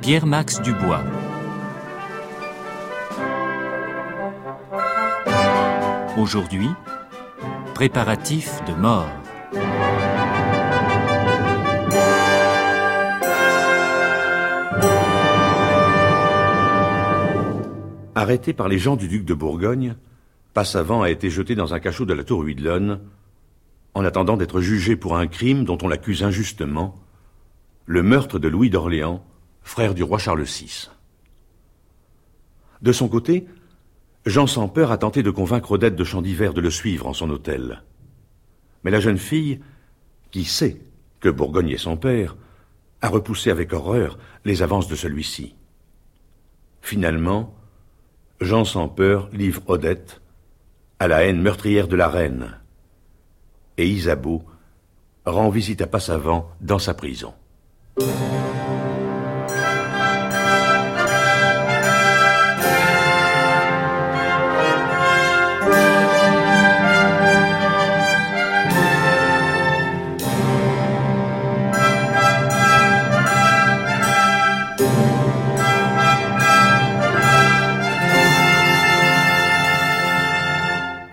Pierre-Max Dubois. Aujourd'hui, préparatif de mort. Arrêté par les gens du duc de Bourgogne, Passavant a été jeté dans un cachot de la tour Huidlone, en attendant d'être jugé pour un crime dont on l'accuse injustement, le meurtre de Louis d'Orléans, frère du roi Charles VI. De son côté, Jean sans peur a tenté de convaincre Odette de Chandivert de le suivre en son hôtel. Mais la jeune fille, qui sait que Bourgogne est son père, a repoussé avec horreur les avances de celui-ci. Finalement, Jean sans peur livre Odette à la haine meurtrière de la reine, et Isabeau rend visite à Passavant dans sa prison.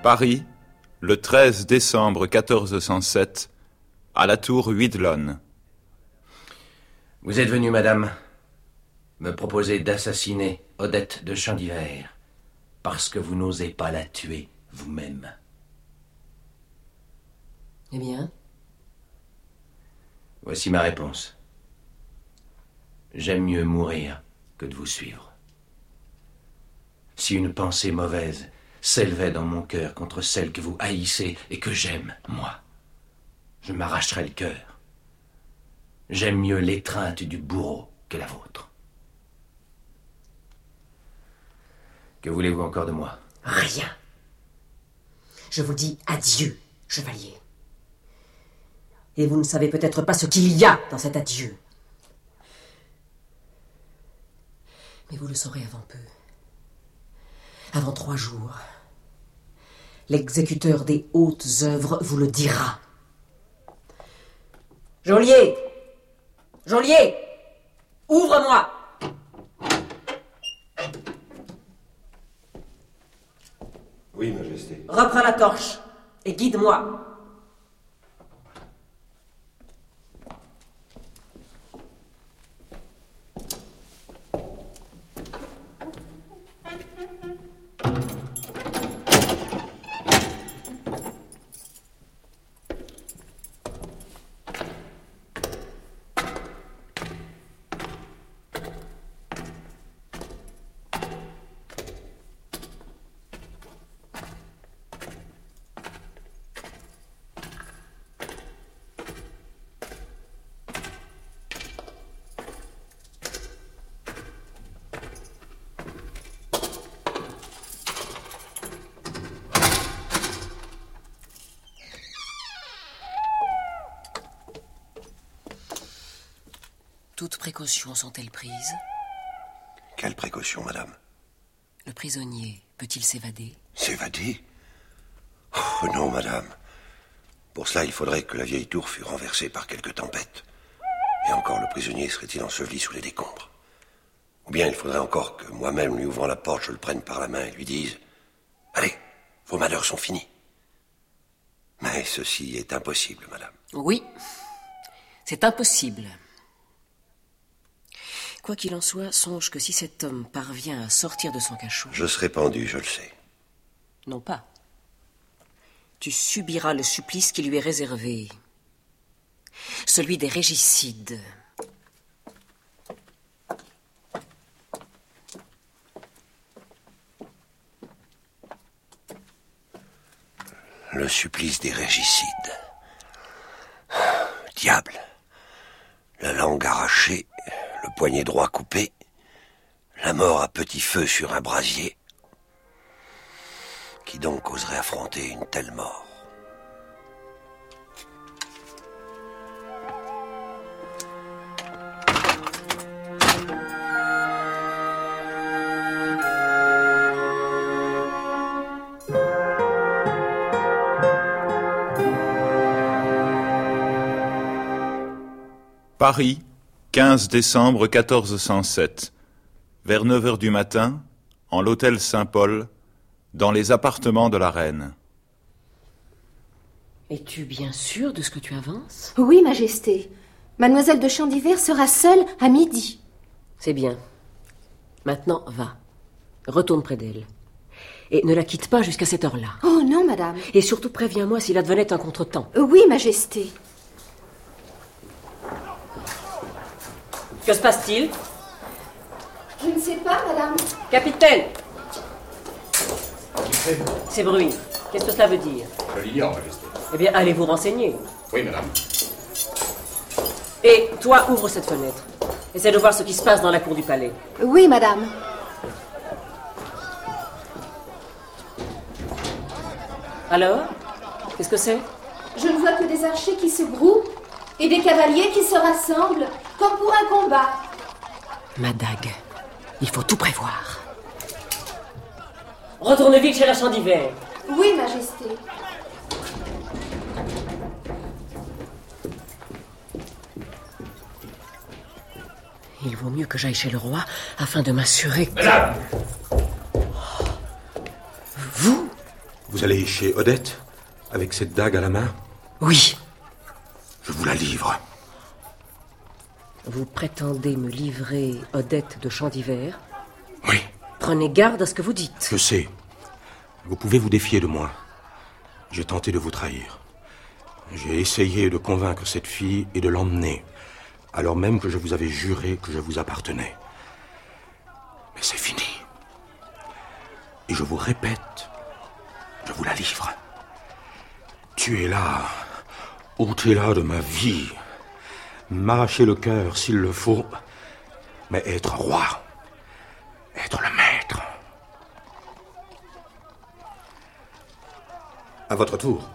Paris, le 13 décembre 1407, à la tour Huidlone. Vous êtes venue, madame, me proposer d'assassiner Odette de Chandivert parce que vous n'osez pas la tuer vous-même. Eh bien? Voici ma réponse. J'aime mieux mourir que de vous suivre. Si une pensée mauvaise s'élevait dans mon cœur contre celle que vous haïssez et que j'aime, moi, je m'arracherais le cœur. J'aime mieux l'étreinte du bourreau que la vôtre. Que voulez-vous encore de moi? Rien. Je vous dis adieu, chevalier. Et vous ne savez peut-être pas ce qu'il y a dans cet adieu. Mais vous le saurez avant peu. Avant trois jours. L'exécuteur des hautes œuvres vous le dira. Geôlier Geôlier Ouvre-moi Oui, Majesté. Reprends la torche et guide-moi. Précautions sont-elles prises Quelle précaution, madame Le prisonnier peut-il s'évader S'évader Oh non, madame. Pour cela, il faudrait que la vieille tour fût renversée par quelque tempête. Et encore, le prisonnier serait-il enseveli sous les décombres Ou bien il faudrait encore que moi-même, lui ouvrant la porte, je le prenne par la main et lui dise Allez, vos malheurs sont finis. Mais ceci est impossible, madame. Oui, c'est impossible. Quoi qu'il en soit, songe que si cet homme parvient à sortir de son cachot. Je serai pendu, je le sais. Non pas. Tu subiras le supplice qui lui est réservé. Celui des régicides. Le supplice des régicides. Diable. La langue arrachée, le poignet droit coupé, La mort à petit feu sur un brasier. Qui donc oserait affronter une telle mort Paris, 15 décembre 1407. Vers 9 heures du matin, en l'hôtel Saint-Paul, dans les appartements de la reine. Es-tu bien sûr de ce que tu avances? Oui, Majesté. Mademoiselle de Chandivert sera seule à midi. C'est bien. Maintenant, va. Retourne près d'elle. Et ne la quitte pas jusqu'à cette heure-là. Oh non, madame. Et surtout préviens-moi s'il advenait un contretemps. Oui, Majesté. Que se passe-t-il? Je ne sais pas, madame. Capitaine Ces bruits, qu'est-ce que cela veut dire? Je l'ignore, Majesté. Eh bien, allez vous renseigner. Oui, madame. Et toi, ouvre cette fenêtre. Essaie de voir ce qui se passe dans la cour du palais. Oui, madame. Alors Qu'est-ce que c'est? Je ne vois que des archers qui se groupent et des cavaliers qui se rassemblent, comme pour un combat. Ma dague. Il faut tout prévoir. Retourne vite chez la d'hiver. Oui, Majesté. Il vaut mieux que j'aille chez le roi afin de m'assurer que... Madame Vous? Vous allez chez Odette Avec cette dague à la main? Oui. La livre. Vous prétendez me livrer Odette de Champ d'hiver Oui, Prenez garde à ce que vous dites. je sais. Vous pouvez vous défier de moi. J'ai tenté de vous trahir. J'ai essayé de convaincre cette fille et de l'emmener, alors même que je vous avais juré que je vous appartenais. Mais c'est fini. Et je vous répète, je vous la livre. Tu là de ma vie, m'arracher le cœur s'il le faut, mais être roi, être le maître. À votre tour.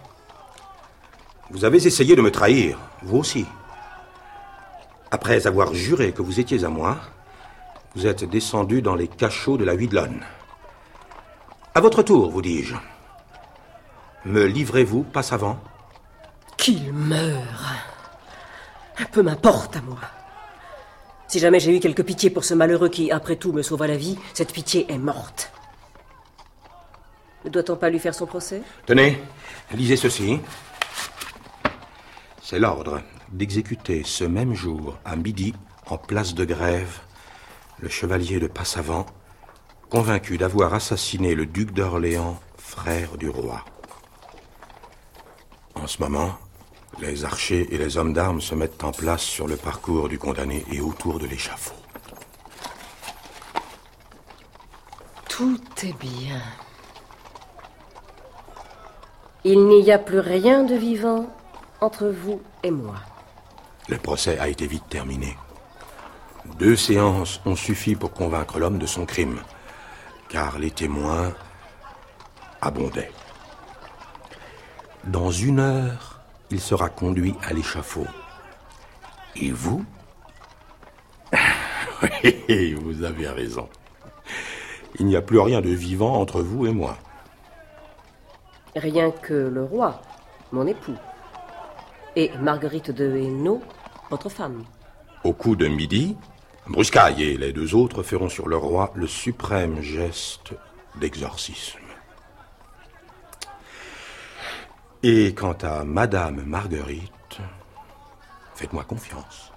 Vous avez essayé de me trahir, vous aussi. Après avoir juré que vous étiez à moi, vous êtes descendu dans les cachots de la Huidlonne. À votre tour, vous dis-je. Me livrez-vous, passe avant Qu'il meure. Peu m'importe à moi. Si jamais j'ai eu quelque pitié pour ce malheureux qui, après tout, me sauva la vie, cette pitié est morte. Ne doit-on pas lui faire son procès? Tenez, lisez ceci. C'est l'ordre d'exécuter ce même jour, à midi, en place de grève, le chevalier de Passavant, convaincu d'avoir assassiné le duc d'Orléans, frère du roi. En ce moment, les archers et les hommes d'armes se mettent en place sur le parcours du condamné et autour de l'échafaud. Tout est bien. Il n'y a plus rien de vivant entre vous et moi. Le procès a été vite terminé. Deux séances ont suffi pour convaincre l'homme de son crime, car les témoins abondaient. Dans une heure, il sera conduit à l'échafaud. Et vous Oui, vous avez raison. Il n'y a plus rien de vivant entre vous et moi. Rien que le roi, mon époux, et Marguerite de Hainaut, votre femme. Au coup de midi, Bruscaille et les deux autres feront sur le roi le suprême geste d'exorcisme. Et quant à Madame Marguerite, faites-moi confiance.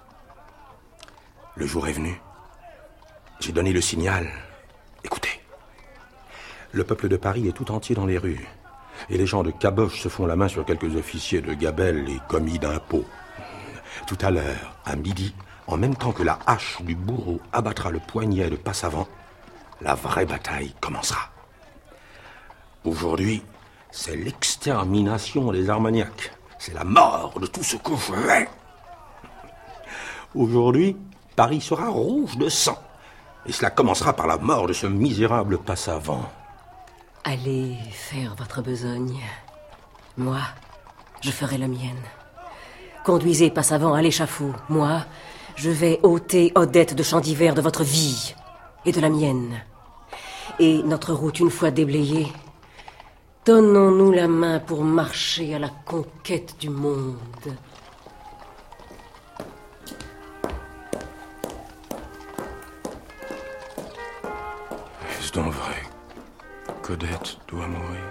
Le jour est venu. J'ai donné le signal. Écoutez. Le peuple de Paris est tout entier dans les rues. Et les gens de Caboche se font la main sur quelques officiers de gabelle et commis d'impôts. Tout à l'heure, à midi, en même temps que la hache du bourreau abattra le poignet de Passavant, la vraie bataille commencera. Aujourd'hui, c'est l'extermination des Armagnacs. C'est la mort de tout ce que je hais. Aujourd'hui, Paris sera rouge de sang. Et cela commencera par la mort de ce misérable passavant. Allez faire votre besogne. Moi, je ferai la mienne. Conduisez Passavant à l'échafaud. Moi, je vais ôter Odette de champ d'hiver de votre vie et de la mienne. Et notre route une fois déblayée, donnons-nous la main pour marcher à la conquête du monde. Est-ce donc vrai qu'Odette doit mourir «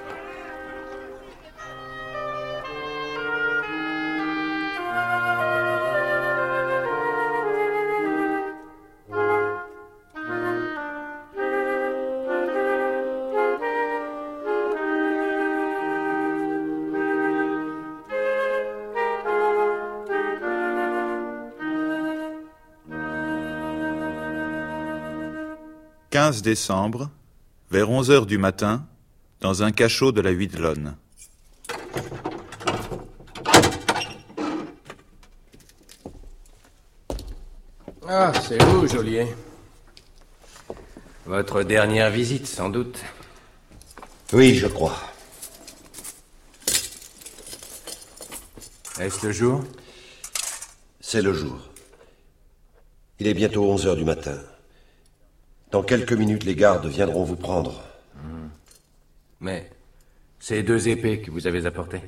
15 décembre, vers 11 heures du matin, dans un cachot de la Huidelonne. Ah, c'est vous, Joliet. Votre dernière visite, sans doute. Oui, je crois. Est-ce le jour? C'est le jour. Il est bientôt 11 heures du matin. Dans quelques minutes, les gardes viendront vous prendre. Mais ces deux épées que vous avez apportées.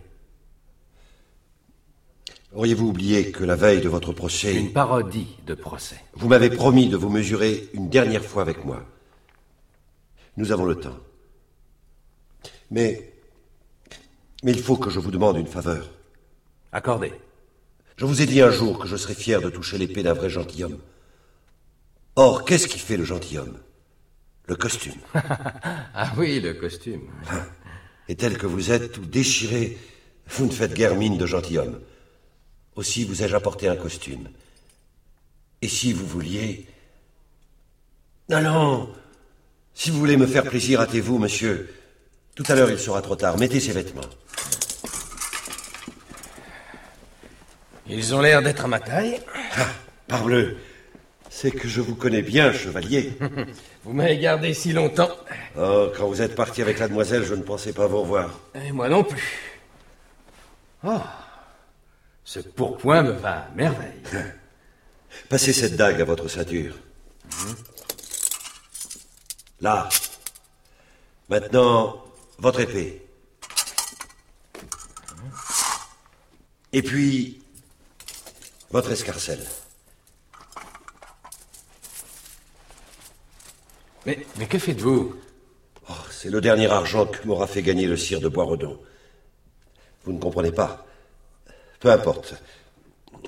Auriez-vous oublié que la veille de votre procès, Une parodie de procès. vous m'avez promis de vous mesurer une dernière fois avec moi Nous avons le temps. Mais. Mais il faut que je vous demande une faveur. Accordé. Je vous ai dit un jour que je serais fier de toucher l'épée d'un vrai gentilhomme. Or, qu'est-ce qui fait le gentilhomme? Le costume. Ah oui, le costume. Et tel que vous êtes, tout déchiré, vous ne faites guère mine de gentilhomme. Aussi vous ai-je apporté un costume. Et si vous vouliez... Allons Si vous voulez me faire plaisir, hâtez-vous, monsieur. Tout à l'heure, il sera trop tard. Mettez ces vêtements. Ils ont l'air d'être à ma taille. Parbleu, c'est que je vous connais bien, chevalier. Vous m'avez gardé si longtemps. Oh, quand vous êtes parti avec la demoiselle, je ne pensais pas vous revoir. Et moi non plus. Oh, ce pourpoint me va à merveille. Passez cette dague à votre ceinture. Là. Maintenant, votre épée. Et puis, votre escarcelle. Mais, mais que faites-vous? Oh, c'est le dernier argent que m'aura fait gagner le sire de Boisredon. Vous ne comprenez pas. Peu importe.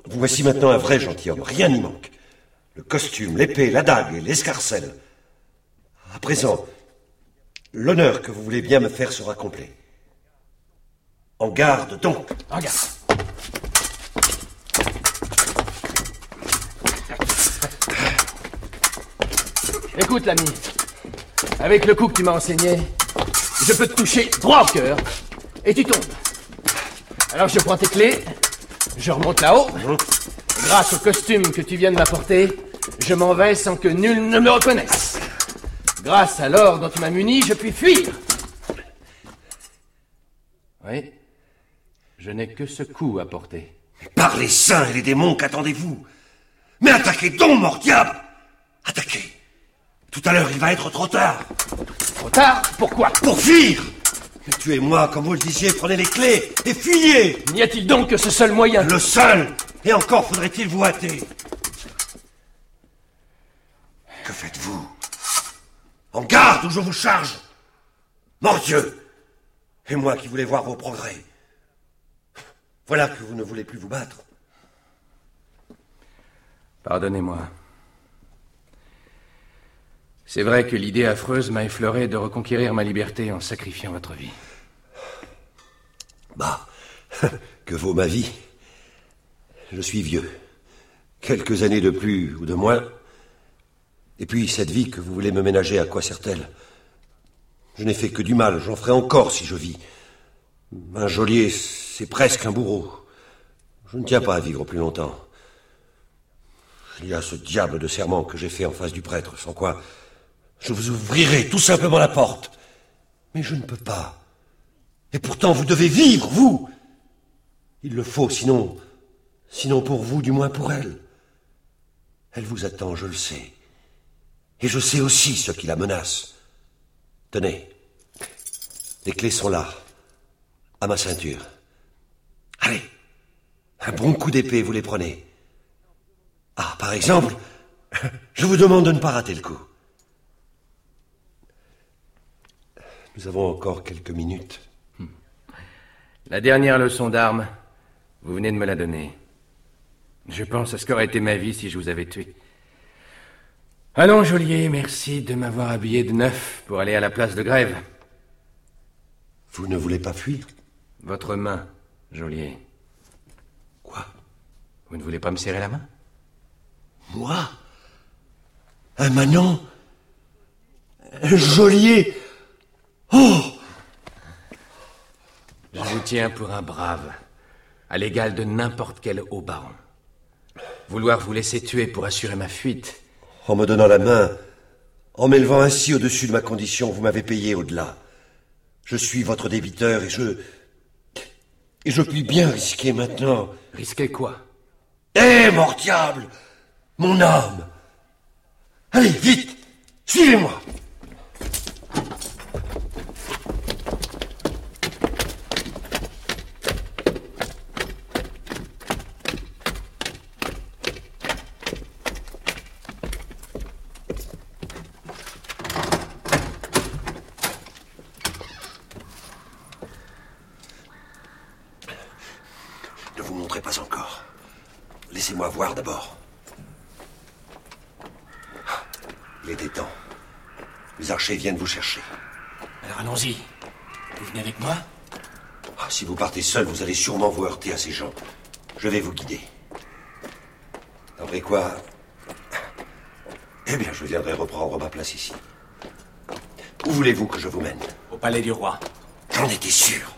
Vous voici maintenant un vrai gentilhomme. Rien n'y manque. Le costume, l'épée, la dague et l'escarcelle. À présent, l'honneur que vous voulez bien me faire sera complet. En garde donc. Regarde. Écoute, l'ami. Avec le coup que tu m'as enseigné, je peux te toucher droit au cœur et tu tombes. Alors je prends tes clés, je remonte là-haut. Grâce au costume que tu viens de m'apporter, je m'en vais sans que nul ne me reconnaisse. Grâce à l'or dont tu m'as muni, je puis fuir. Oui, je n'ai que ce coup à porter. Par les saints et les démons, qu'attendez-vous? Mais attaquez donc, mort diable Attaquez Tout à l'heure, il va être trop tard. Trop tard Pourquoi Pour fuir Tuez-moi, comme vous le disiez, prenez les clés et fuyez. N'y a-t-il donc que ce seul moyen Le seul. Et encore faudrait-il vous hâter Que faites-vous? En garde ou je vous charge? Mordieu! Et moi qui voulais voir vos progrès. Voilà que vous ne voulez plus vous battre. Pardonnez-moi. C'est vrai que l'idée affreuse m'a effleuré de reconquérir ma liberté en sacrifiant votre vie. Bah, que vaut ma vie? Je suis vieux. Quelques années de plus ou de moins. Et puis, cette vie que vous voulez me ménager, à quoi sert-elle? Je n'ai fait que du mal, j'en ferai encore si je vis. Un geôlier, c'est presque un bourreau. Je ne tiens pas à vivre plus longtemps. Il y a ce diable de serment que j'ai fait en face du prêtre, sans quoi je vous ouvrirai tout simplement la porte. Mais je ne peux pas. Et pourtant, vous devez vivre, vous. Il le faut, sinon, sinon pour vous, du moins pour elle. Elle vous attend, je le sais. Et je sais aussi ce qui la menace. Tenez, les clés sont là, à ma ceinture. Allez, un bon coup d'épée, vous les prenez. Ah, par exemple, je vous demande de ne pas rater le coup. Nous avons encore quelques minutes. La dernière leçon d'armes, vous venez de me la donner. Je pense à ce qu'aurait été ma vie si je vous avais tué. Allons, Joliet, merci de m'avoir habillé de neuf pour aller à la place de grève. Vous ne voulez pas fuir? Votre main, Joliet. Quoi? Vous ne voulez pas me serrer la main? Moi? Un Manon? Un Joliet Oh Je vous tiens pour un brave, à l'égal de n'importe quel haut baron. Vouloir vous laisser tuer pour assurer ma fuite. En me donnant la main, en m'élevant ainsi au-dessus de ma condition, vous m'avez payé au-delà. Je suis votre débiteur et je. Et je puis bien risquer maintenant. Risquer quoi? Eh, mort diable Mon âme Allez, vite Suivez-moi Ne vous montrez pas encore. Laissez-moi voir d'abord. Il était temps. Les archers viennent vous chercher. Alors allons-y. Vous venez avec moi Ah, Si vous partez seul, vous allez sûrement vous heurter à ces gens. Je vais vous guider. Après quoi Eh bien, je viendrai reprendre ma place ici. Où voulez-vous que je vous mène? Au palais du roi. J'en étais sûr.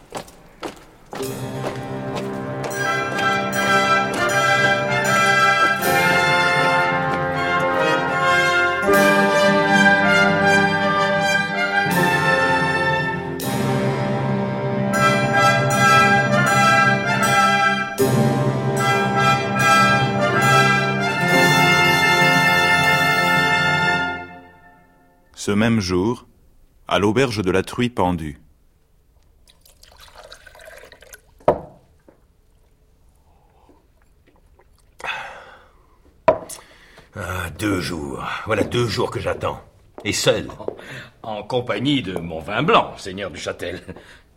Même jour, à l'auberge de la Truie pendue. Ah, deux jours. Voilà deux jours que j'attends. Et seul. En compagnie de mon vin blanc, seigneur du Châtel,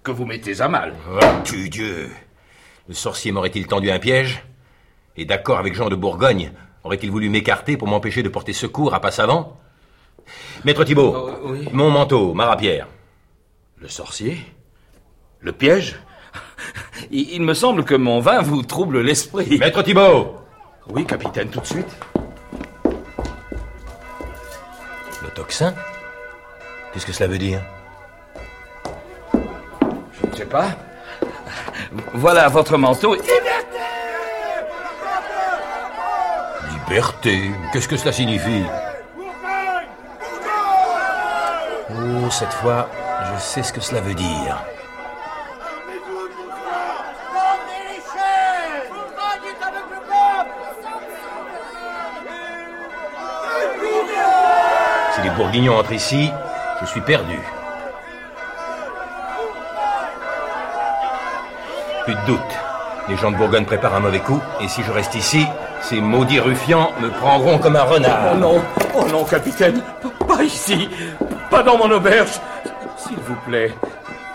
que vous mettez à mal. Oh, tu Dieu Le sorcier m'aurait-il tendu un piège? Et d'accord avec Jean de Bourgogne, aurait-il voulu m'écarter pour m'empêcher de porter secours à Passavant? Maître Thibault, Oh, oui. mon manteau, ma rapière. Le sorcier? Le piège? Il, il me semble que mon vin vous trouble l'esprit. Maître Thibault Oui, capitaine, tout de suite. Le tocsin Qu'est-ce que cela veut dire? Je ne sais pas. Voilà votre manteau. Liberté Qu'est-ce que cela signifie Oh, cette fois, je sais ce que cela veut dire. Si les Bourguignons entrent ici, je suis perdu. Plus de doute. Les gens de Bourgogne préparent un mauvais coup, et si je reste ici, ces maudits ruffians me prendront comme un renard. Oh non, oh non, capitaine, pas ici, pas dans mon auberge. S'il vous plaît,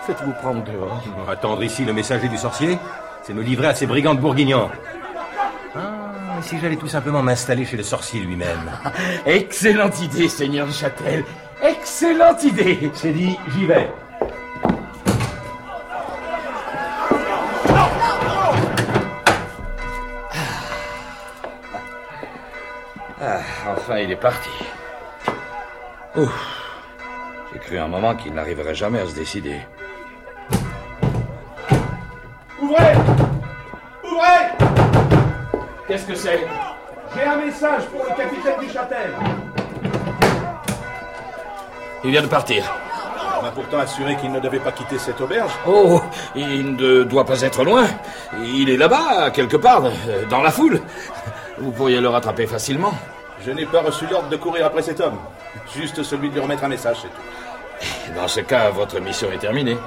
faites-vous prendre dehors. Attendre ici le messager du sorcier, c'est me livrer à ces brigands de Bourguignons. Ah, et si j'allais tout simplement m'installer chez le sorcier lui-même Excellente idée, seigneur du Châtel. Excellente idée. C'est dit, j'y vais. Ah, enfin, il est parti. Ouf. J'ai cru un moment qu'il n'arriverait jamais à se décider. Ouvrez Ouvrez Qu'est-ce que c'est? J'ai un message pour le capitaine du Châtel. Il vient de partir. On m'a pourtant assuré qu'il ne devait pas quitter cette auberge. Oh, il ne doit pas être loin. Il est là-bas, quelque part, dans la foule. Vous pourriez le rattraper facilement. Je n'ai pas reçu l'ordre de courir après cet homme. Juste celui de lui remettre un message, c'est tout. Dans ce cas, votre mission est terminée.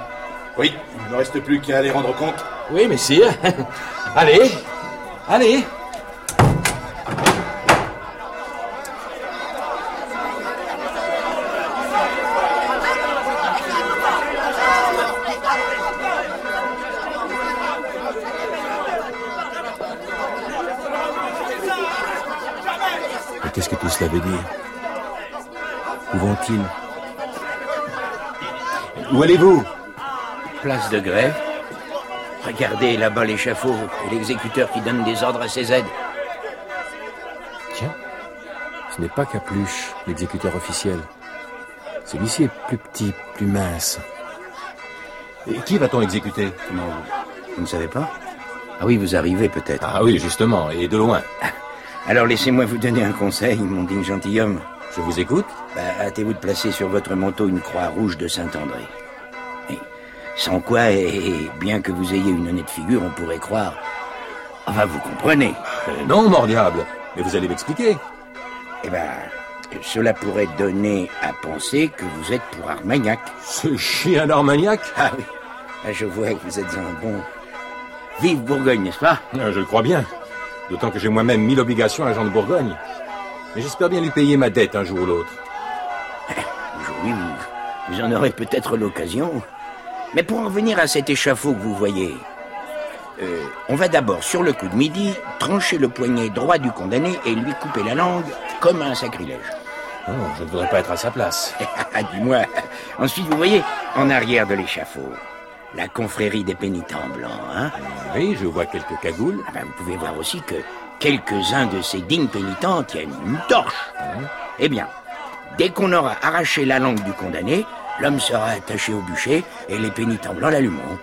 Oui, il ne me reste plus qu'à aller rendre compte. Oui, messire. allez, allez. Mais qu'est-ce que tout cela veut dire Où vont-ils Où allez-vous Place de grève. Regardez là-bas l'échafaud et l'exécuteur qui donne des ordres à ses aides. Tiens, ce n'est pas Capluche, l'exécuteur officiel. Celui-ci est plus petit, plus mince. Et qui va-t-on exécuter Non, vous ne savez pas Ah oui, vous arrivez peut-être. Ah oui, justement, et de loin. Alors laissez-moi vous donner un conseil, mon digne gentilhomme. Je vous écoute. Bah, hâtez-vous de placer sur votre manteau une croix rouge de Saint-André. Sans quoi, et bien que vous ayez une honnête figure, on pourrait croire... Enfin, vous comprenez. Euh, non, mort diable. Mais vous allez m'expliquer. Eh ben, cela pourrait donner à penser que vous êtes pour Armagnac. Ce chien d'Armagnac Ah oui, Ah, je vois que vous êtes un bon... Vive Bourgogne, n'est-ce pas? Euh, Je le crois bien. D'autant que j'ai moi-même mis l'obligation à Jean de Bourgogne. Mais j'espère bien lui payer ma dette un jour ou l'autre. Aujourd'hui, vous, vous en aurez peut-être l'occasion. Mais pour en revenir à cet échafaud que vous voyez, euh, on va d'abord, sur le coup de midi, trancher le poignet droit du condamné et lui couper la langue comme un sacrilège. Oh, je ne voudrais pas être à sa place. Dis-moi. Ensuite, vous voyez, en arrière de l'échafaud, la confrérie des pénitents blancs, hein Oui, je vois quelques cagoules. Ah ben, vous pouvez voir aussi que quelques-uns de ces dignes pénitents tiennent une torche. Eh bien, dès qu'on aura arraché la langue du condamné, l'homme sera attaché au bûcher et les pénitents blancs l'allumeront.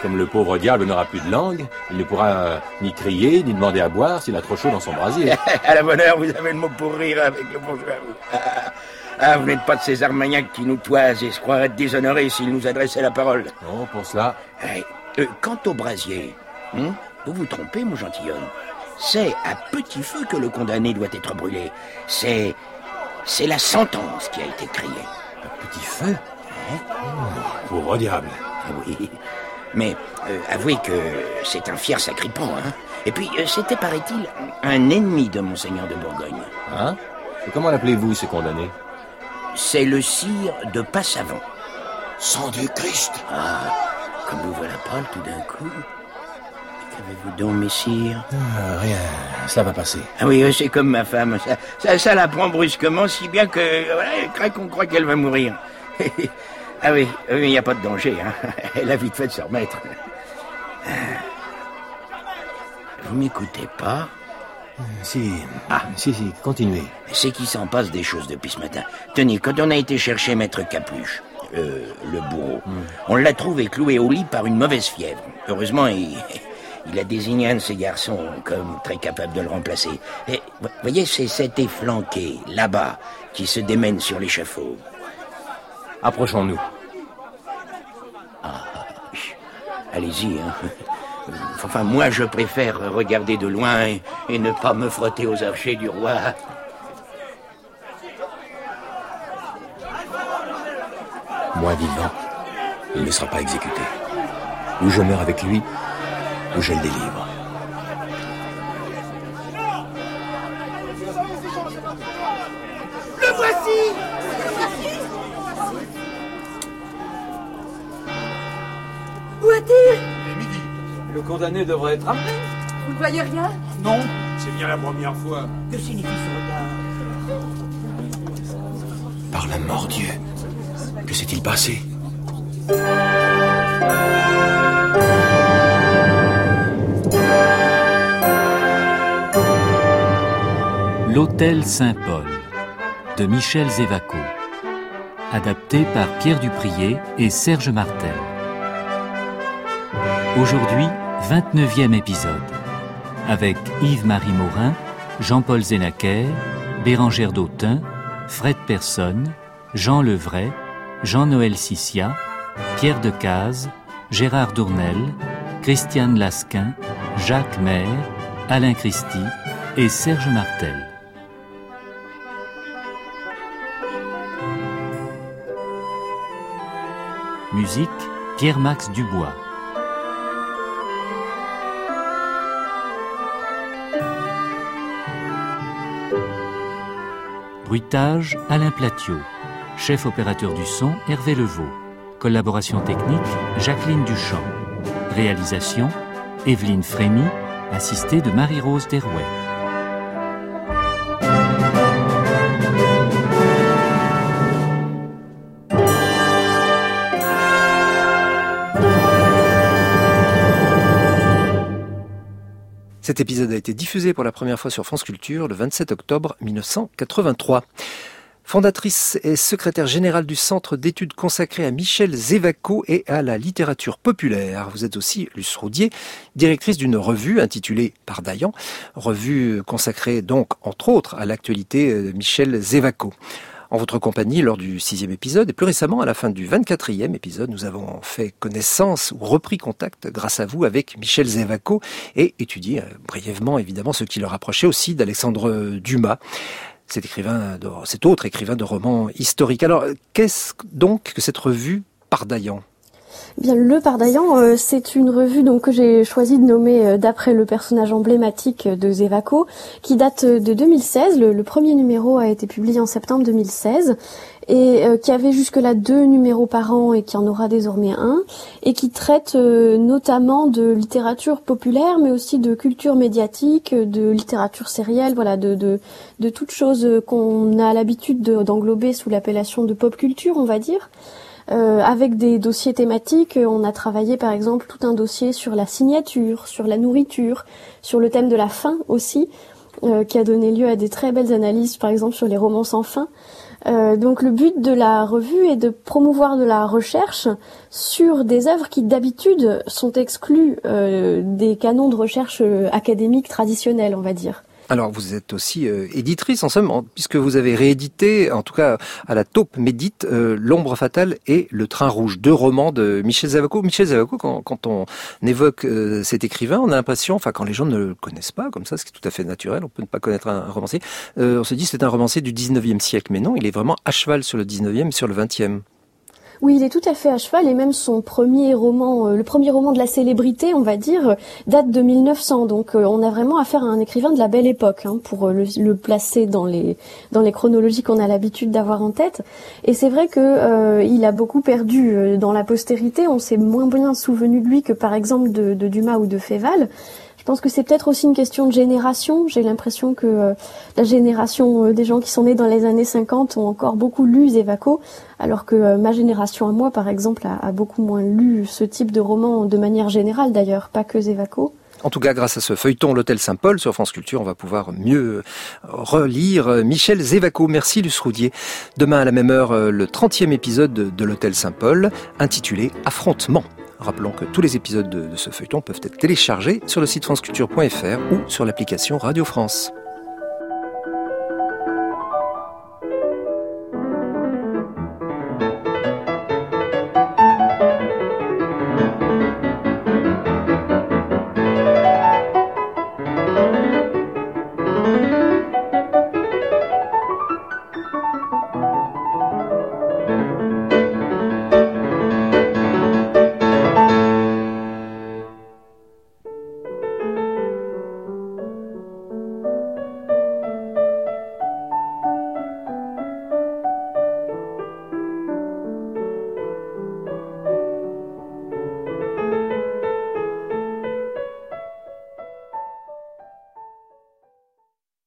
Comme le pauvre diable n'aura plus de langue, il ne pourra euh, ni crier, ni demander à boire s'il a trop chaud dans son brasier. à la bonne heure, vous avez le mot pour rire avec le bourgeois. Ah, ah, vous n'êtes pas de ces armagnacs qui nous toisent et se croiraient déshonorés s'ils nous adressaient la parole. Non, pour cela. Eh, euh, quant au brasier, hein, vous vous trompez, mon gentilhomme. C'est à petit feu que le condamné doit être brûlé. C'est. C'est la sentence qui a été criée. Petit feu Hein Pauvre diable. Ah Oui. Mais euh, avouez que c'est un fier sacripant, hein. Et puis, euh, c'était, paraît-il, un ennemi de Monseigneur de Bourgogne. Hein? Et comment l'appelez-vous, ce condamné C'est le sire de Passavant. Sang du Christ Ah, comme vous voilà pâle tout d'un coup. Qu'avez-vous donc, messire Ah, Rien, cela va passer. Ah oui, euh, c'est comme ma femme. Ça, ça, ça la prend brusquement, si bien que, euh, voilà, croit qu'elle va mourir. ah oui, il n'y a pas de danger. Hein. Elle a vite fait de se remettre. Ah. Vous m'écoutez pas Si. Ah, si, si, continuez. C'est qu'il s'en passe des choses depuis ce matin. Tenez, quand on a été chercher Maître Capuche, euh, le bourreau, on l'a trouvé cloué au lit par une mauvaise fièvre. Heureusement, il, il a désigné un de ses garçons comme très capable de le remplacer. Et, vous voyez, c'est cet efflanqué, là-bas, qui se démène sur l'échafaud. Approchons-nous. Allez-y, hein. Enfin, moi, je préfère regarder de loin et, et ne pas me frotter aux archers du roi. Moi vivant, il ne sera pas exécuté. Ou je meurs avec lui, ou je le délivre. Le voici. Où est-il? Le condamné devrait être amené. Vous ne voyez rien? Non, c'est bien la première fois. Que signifie ce regard? Par la mort Dieu, que s'est-il passé? L'Hôtel Saint-Paul de Michel Zévaco. Adapté par Pierre Duprier et Serge Martel. Aujourd'hui, 29e épisode. Avec Yves-Marie Morin, Jean-Paul Zénaquer, Bérangère Dautin, Fred Personne, Jean Levray, Jean-Noël Sissia, Pierre Decaze, Gérard Dournel, Christiane Lasquin, Jacques Maire, Alain Christie et Serge Martel. Musique Pierre-Max Dubois. Bruitage Alain Platiot. Chef opérateur du son Hervé Levaux. Collaboration technique Jacqueline Duchamp. Réalisation Evelyne Frémy, assistée de Marie-Rose Derouet. Cet épisode a été diffusé pour la première fois sur France Culture le 27 octobre 1983. Fondatrice et secrétaire générale du Centre d'études consacré à Michel Zévaco et à la littérature populaire. Vous êtes aussi, Luce Roudier, directrice d'une revue intitulée Par Dayan, revue consacrée donc, entre autres, à l'actualité de Michel Zévaco en votre compagnie lors du sixième épisode et plus récemment à la fin du 24e épisode, nous avons fait connaissance ou repris contact grâce à vous avec Michel Zévaco et étudié euh, brièvement évidemment ce qui le rapprochait aussi d'Alexandre Dumas cet cet autre écrivain de romans historiques. Alors, qu'est-ce donc que cette revue Pardaillant Bien, le Pardaillant, euh, c'est une revue donc que j'ai choisi de nommer euh, d'après le personnage emblématique de Zévaco, qui date euh, de 2016. Le, le, premier numéro a été publié en septembre 2016 et euh, qui avait jusque-là deux numéros par an et qui en aura désormais un, et qui traite euh, notamment de littérature populaire, mais aussi de culture médiatique, de littérature sérielle, voilà, de, de, de toutes choses qu'on a l'habitude d'englober sous l'appellation de pop culture, on va dire. Euh, avec des dossiers thématiques. On a travaillé par exemple tout un dossier sur la signature, sur la nourriture, sur le thème de la faim aussi, euh, qui a donné lieu à des très belles analyses par exemple sur les romans sans fin. Euh, donc le but de la revue est de promouvoir de la recherche sur des œuvres qui d'habitude sont exclues euh, des canons de recherche euh, académiques traditionnels, on va dire. Alors vous êtes aussi euh, éditrice en somme, puisque vous avez réédité, en tout cas à la taupe médite, euh, L'ombre fatale et Le train rouge, deux romans de Michel Zavaco. Michel Zavaco, quand, quand on évoque euh, cet écrivain, on a l'impression, enfin quand les gens ne le connaissent pas, comme ça, ce qui est tout à fait naturel, on peut ne pas connaître un, un romancier, on se dit c'est un romancier du 19e siècle, mais non, il est vraiment à cheval sur le 19e et sur le 20e. Oui, il est tout à fait à cheval et même son premier roman, euh, le premier roman de la célébrité, on va dire, date de 1900. Donc euh, on a vraiment affaire à un écrivain de la belle époque hein, pour euh, le, placer dans les dans les chronologies qu'on a l'habitude d'avoir en tête. Et c'est vrai que il a beaucoup perdu dans la postérité. On s'est moins bien souvenu de lui que par exemple de, de Dumas ou de Féval. Je pense que c'est peut-être aussi une question de génération. J'ai l'impression que euh, la génération euh, des gens qui sont nés dans les années 50 ont encore beaucoup lu Zévaco, alors que euh, ma génération à moi, par exemple, a, a, beaucoup moins lu ce type de roman de manière générale d'ailleurs, pas que Zévaco. En tout cas, grâce à ce feuilleton L'Hôtel Saint-Paul sur France Culture, on va pouvoir mieux relire Michel Zévaco. Merci Luce Roudier. Demain à la même heure, le 30e épisode de L'Hôtel Saint-Paul, intitulé Affrontement. Rappelons que tous les épisodes de, de ce feuilleton peuvent être téléchargés sur le site franceculture.fr ou sur l'application Radio France.